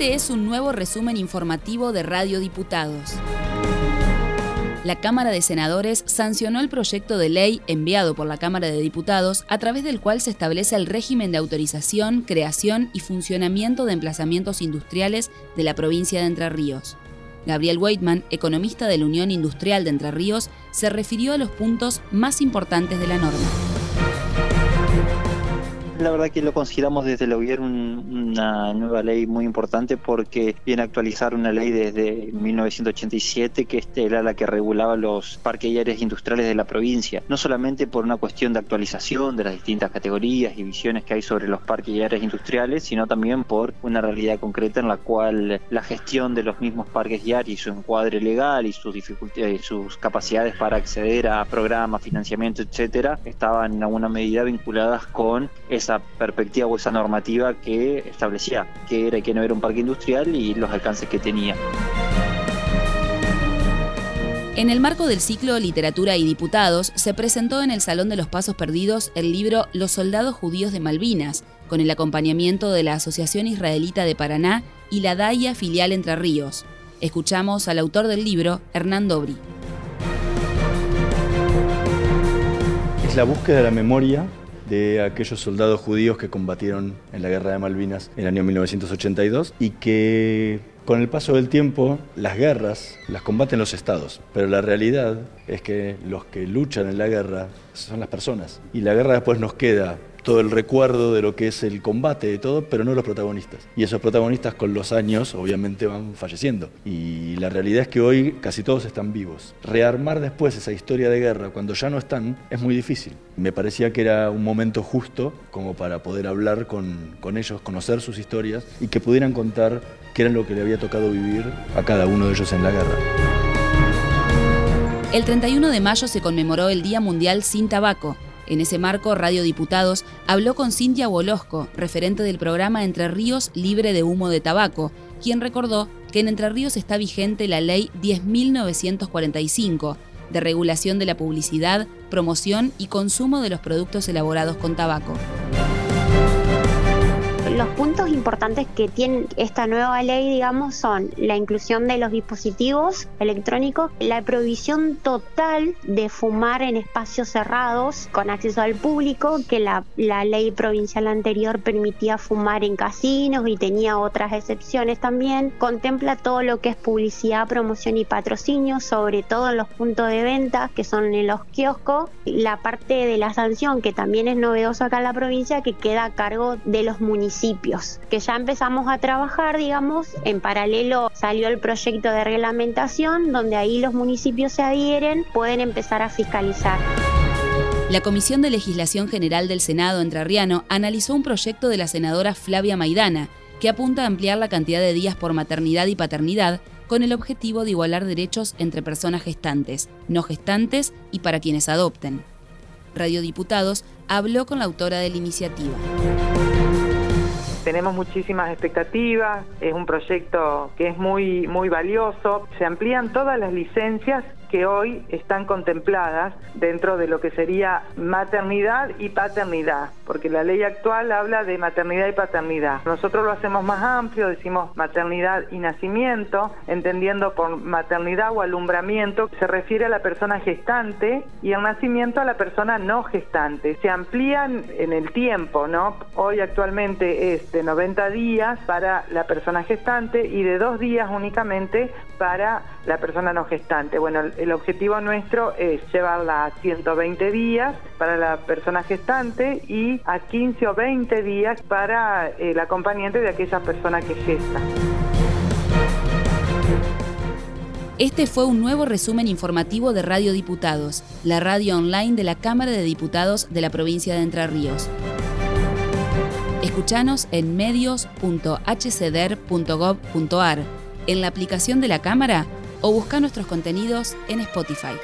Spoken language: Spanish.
Este es un nuevo resumen informativo de Radio Diputados. La Cámara de Senadores sancionó el proyecto de ley enviado por la Cámara de Diputados a través del cual se establece el régimen de autorización, creación y funcionamiento de emplazamientos industriales de la provincia de Entre Ríos. Gabriel Weitman, economista de la Unión Industrial de Entre Ríos, se refirió a los puntos más importantes de la norma. La verdad que lo consideramos desde el gobierno una nueva ley muy importante porque viene a actualizar una ley desde 1987 que este era la que regulaba los parques y áreas industriales de la provincia, no solamente por una cuestión de actualización de las distintas categorías y visiones que hay sobre los parques y áreas industriales, sino también por una realidad concreta en la cual la gestión de los mismos parques y áreas y su encuadre legal y sus dificultades, sus capacidades para acceder a programas, financiamiento, etcétera, estaban en alguna medida vinculadas con esa perspectiva o esa normativa que establecía que era y que no era un parque industrial y los alcances que tenía. En el marco del ciclo Literatura y Diputados, se presentó en el Salón de los Pasos Perdidos el libro Los Soldados Judíos de Malvinas, con el acompañamiento de la Asociación Israelita de Paraná y la DAIA Filial Entre Ríos. Escuchamos al autor del libro, Hernán Dobri. Es la búsqueda de la memoria de aquellos soldados judíos que combatieron en la guerra de Malvinas en el año 1982 y que con el paso del tiempo las guerras las combaten los estados, pero la realidad es que los que luchan en la guerra son las personas. Y la guerra después nos queda todo el recuerdo de lo que es el combate y todo, pero no los protagonistas. Y esos protagonistas con los años obviamente van falleciendo. Y la realidad es que hoy casi todos están vivos. Rearmar después esa historia de guerra cuando ya no están es muy difícil. Me parecía que era un momento justo como para poder hablar con, con ellos, conocer sus historias y que pudieran contar qué era lo que le había tocado vivir a cada uno de ellos en la guerra. El 31 de mayo se conmemoró el Día Mundial sin Tabaco en ese marco, Radio Diputados habló con Cintia Bolosco, referente del programa Entre Ríos Libre de Humo de Tabaco, quien recordó que en Entre Ríos está vigente la Ley 10.945 de regulación de la publicidad, promoción y consumo de los productos elaborados con tabaco. Los puntos importantes que tiene esta nueva ley, digamos, son la inclusión de los dispositivos electrónicos, la prohibición total de fumar en espacios cerrados con acceso al público, que la, la ley provincial anterior permitía fumar en casinos y tenía otras excepciones también. Contempla todo lo que es publicidad, promoción y patrocinio, sobre todo en los puntos de venta, que son en los kioscos. La parte de la sanción, que también es novedosa acá en la provincia, que queda a cargo de los que ya empezamos a trabajar, digamos, en paralelo salió el proyecto de reglamentación, donde ahí los municipios se adhieren, pueden empezar a fiscalizar. La Comisión de Legislación General del Senado entrerriano analizó un proyecto de la senadora Flavia Maidana, que apunta a ampliar la cantidad de días por maternidad y paternidad con el objetivo de igualar derechos entre personas gestantes, no gestantes y para quienes adopten. Radio Diputados habló con la autora de la iniciativa tenemos muchísimas expectativas, es un proyecto que es muy, muy valioso, se amplían todas las licencias que hoy están contempladas dentro de lo que sería maternidad y paternidad, porque la ley actual habla de maternidad y paternidad. Nosotros lo hacemos más amplio, decimos maternidad y nacimiento, entendiendo por maternidad o alumbramiento se refiere a la persona gestante y el nacimiento a la persona no gestante. Se amplían en el tiempo, ¿no? Hoy actualmente es de 90 días para la persona gestante y de dos días únicamente para la persona no gestante. Bueno, el objetivo nuestro es llevarla a 120 días para la persona gestante y a 15 o 20 días para el acompañante de aquella persona que gesta. Este fue un nuevo resumen informativo de Radio Diputados, la radio online de la Cámara de Diputados de la provincia de Entre Ríos. Escuchanos en medios.hcder.gov.ar, en la aplicación de la Cámara o busca nuestros contenidos en Spotify.